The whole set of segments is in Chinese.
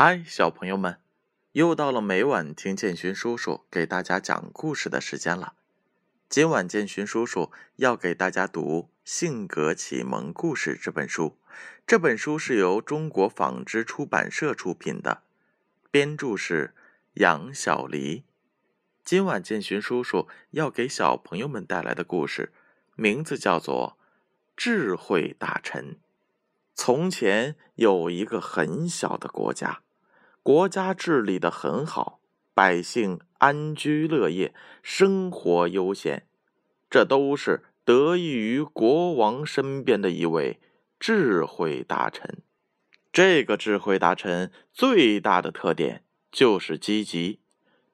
嗨，小朋友们，又到了每晚听建勋叔叔给大家讲故事的时间了。今晚建勋叔叔要给大家读《性格启蒙故事》这本书。这本书是由中国纺织出版社出品的，编著是杨小黎。今晚建勋叔叔要给小朋友们带来的故事，名字叫做《智慧大臣》。从前有一个很小的国家，国家治理的很好，百姓安居乐业，生活悠闲。这都是得益于国王身边的一位智慧大臣。这个智慧大臣最大的特点就是积极，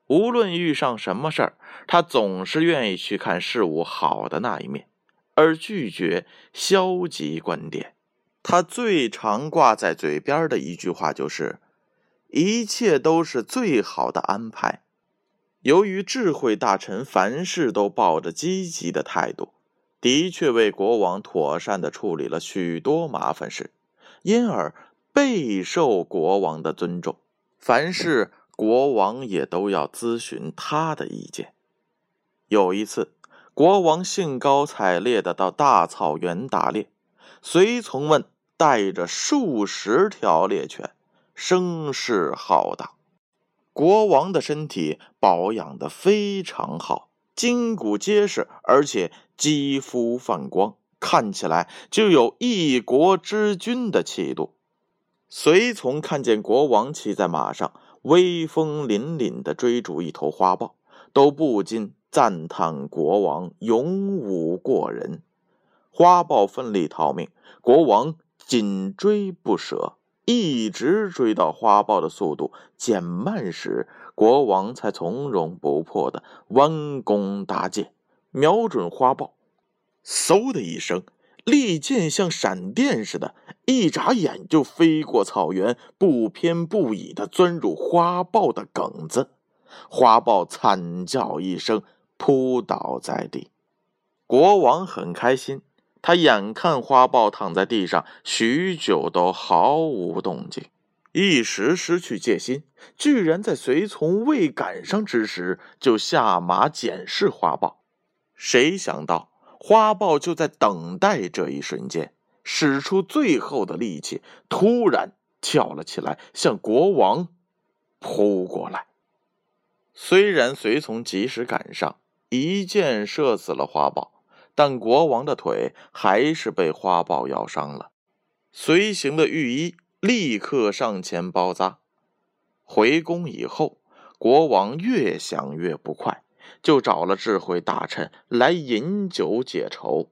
无论遇上什么事儿，他总是愿意去看事物好的那一面，而拒绝消极观点。他最常挂在嘴边的一句话就是：“一切都是最好的安排。”由于智慧大臣凡事都抱着积极的态度，的确为国王妥善的处理了许多麻烦事，因而备受国王的尊重。凡事国王也都要咨询他的意见。有一次，国王兴高采烈的到大草原打猎，随从们。带着数十条猎犬，声势浩大。国王的身体保养的非常好，筋骨结实，而且肌肤泛光，看起来就有一国之君的气度。随从看见国王骑在马上，威风凛凛的追逐一头花豹，都不禁赞叹国王勇武过人。花豹奋力逃命，国王。紧追不舍，一直追到花豹的速度减慢时，国王才从容不迫的弯弓搭箭，瞄准花豹。嗖的一声，利箭像闪电似的，一眨眼就飞过草原，不偏不倚的钻入花豹的梗子。花豹惨叫一声，扑倒在地。国王很开心。他眼看花豹躺在地上许久都毫无动静，一时失去戒心，居然在随从未赶上之时就下马检视花豹。谁想到花豹就在等待这一瞬间，使出最后的力气，突然跳了起来，向国王扑过来。虽然随从及时赶上，一箭射死了花豹。但国王的腿还是被花豹咬伤了，随行的御医立刻上前包扎。回宫以后，国王越想越不快，就找了智慧大臣来饮酒解愁。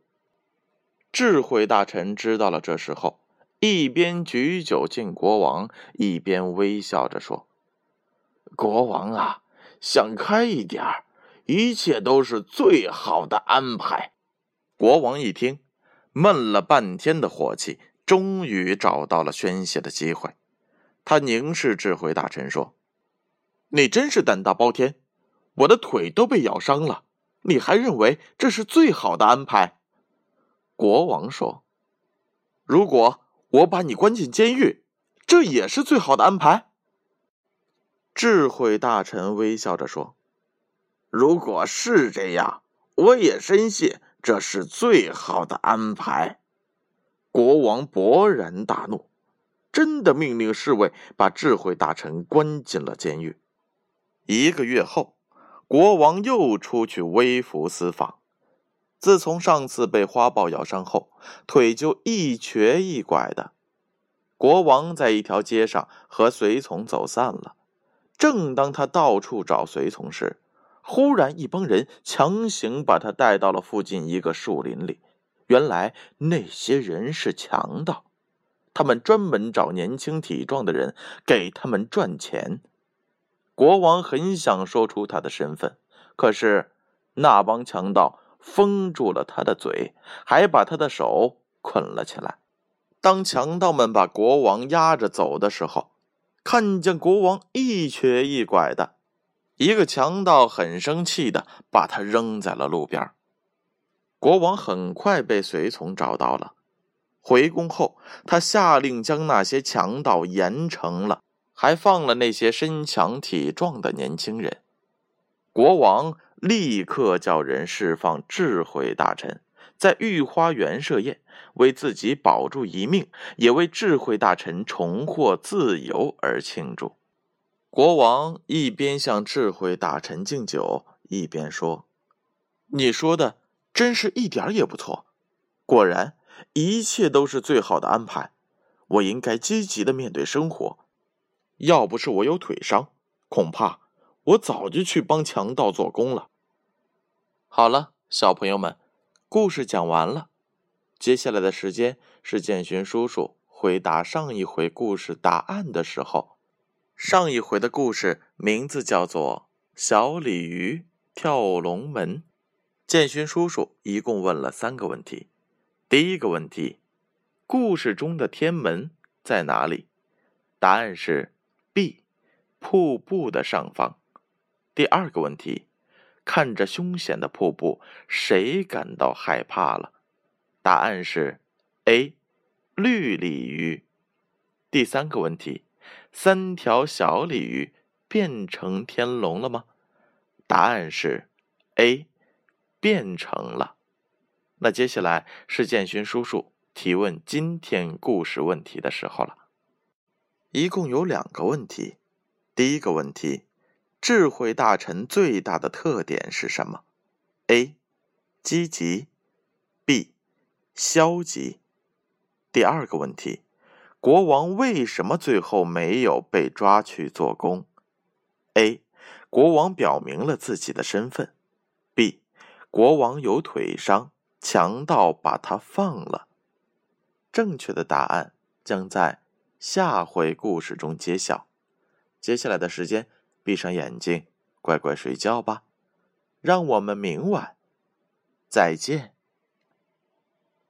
智慧大臣知道了这事后，一边举酒敬国王，一边微笑着说：“国王啊，想开一点一切都是最好的安排。”国王一听，闷了半天的火气，终于找到了宣泄的机会。他凝视智慧大臣说：“你真是胆大包天！我的腿都被咬伤了，你还认为这是最好的安排？”国王说：“如果我把你关进监狱，这也是最好的安排。”智慧大臣微笑着说：“如果是这样，我也深信。”这是最好的安排。国王勃然大怒，真的命令侍卫把智慧大臣关进了监狱。一个月后，国王又出去微服私访。自从上次被花豹咬伤后，腿就一瘸一拐的。国王在一条街上和随从走散了。正当他到处找随从时，忽然，一帮人强行把他带到了附近一个树林里。原来那些人是强盗，他们专门找年轻体壮的人给他们赚钱。国王很想说出他的身份，可是那帮强盗封住了他的嘴，还把他的手捆了起来。当强盗们把国王压着走的时候，看见国王一瘸一拐的。一个强盗很生气的把他扔在了路边。国王很快被随从找到了。回宫后，他下令将那些强盗严惩了。还放了那些身强体壮的年轻人。国王立刻叫人释放智慧大臣，在御花园设宴，为自己保住一命，也为智慧大臣重获自由而庆祝。国王一边向智慧大臣敬酒，一边说：“你说的真是一点也不错，果然一切都是最好的安排。我应该积极的面对生活。要不是我有腿伤，恐怕我早就去帮强盗做工了。”好了，小朋友们，故事讲完了。接下来的时间是建勋叔叔回答上一回故事答案的时候。上一回的故事名字叫做《小鲤鱼跳龙门》。建勋叔叔一共问了三个问题。第一个问题：故事中的天门在哪里？答案是 B，瀑布的上方。第二个问题：看着凶险的瀑布，谁感到害怕了？答案是 A，绿鲤鱼。第三个问题。三条小鲤鱼变成天龙了吗？答案是 A，变成了。那接下来是建勋叔叔提问今天故事问题的时候了。一共有两个问题。第一个问题：智慧大臣最大的特点是什么？A，积极；B，消极。第二个问题。国王为什么最后没有被抓去做工？A. 国王表明了自己的身份。B. 国王有腿伤，强盗把他放了。正确的答案将在下回故事中揭晓。接下来的时间，闭上眼睛，乖乖睡觉吧。让我们明晚再见。